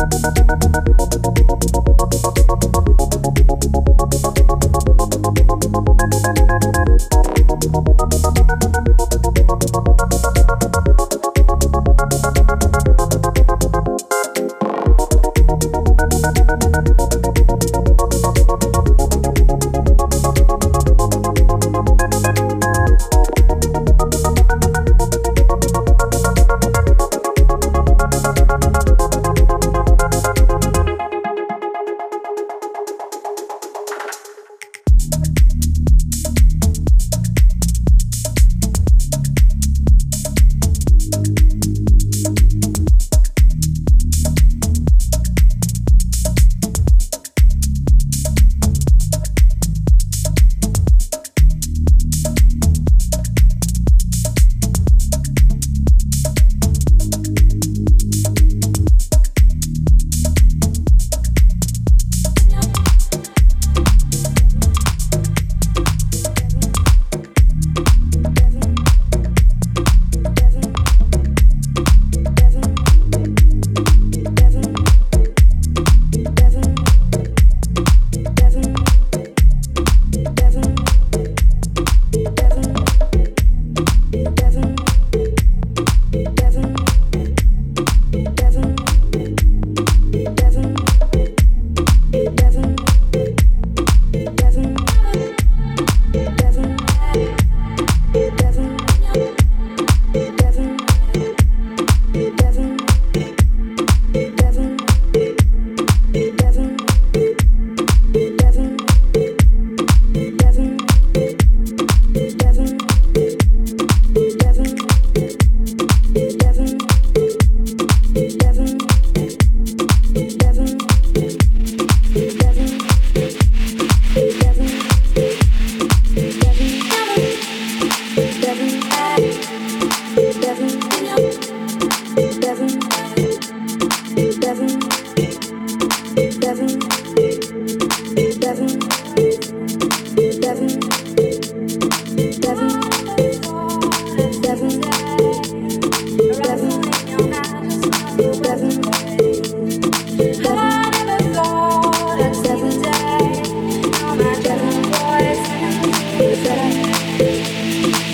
Thank you.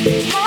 Devin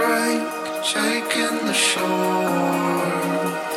break, shaking the shore.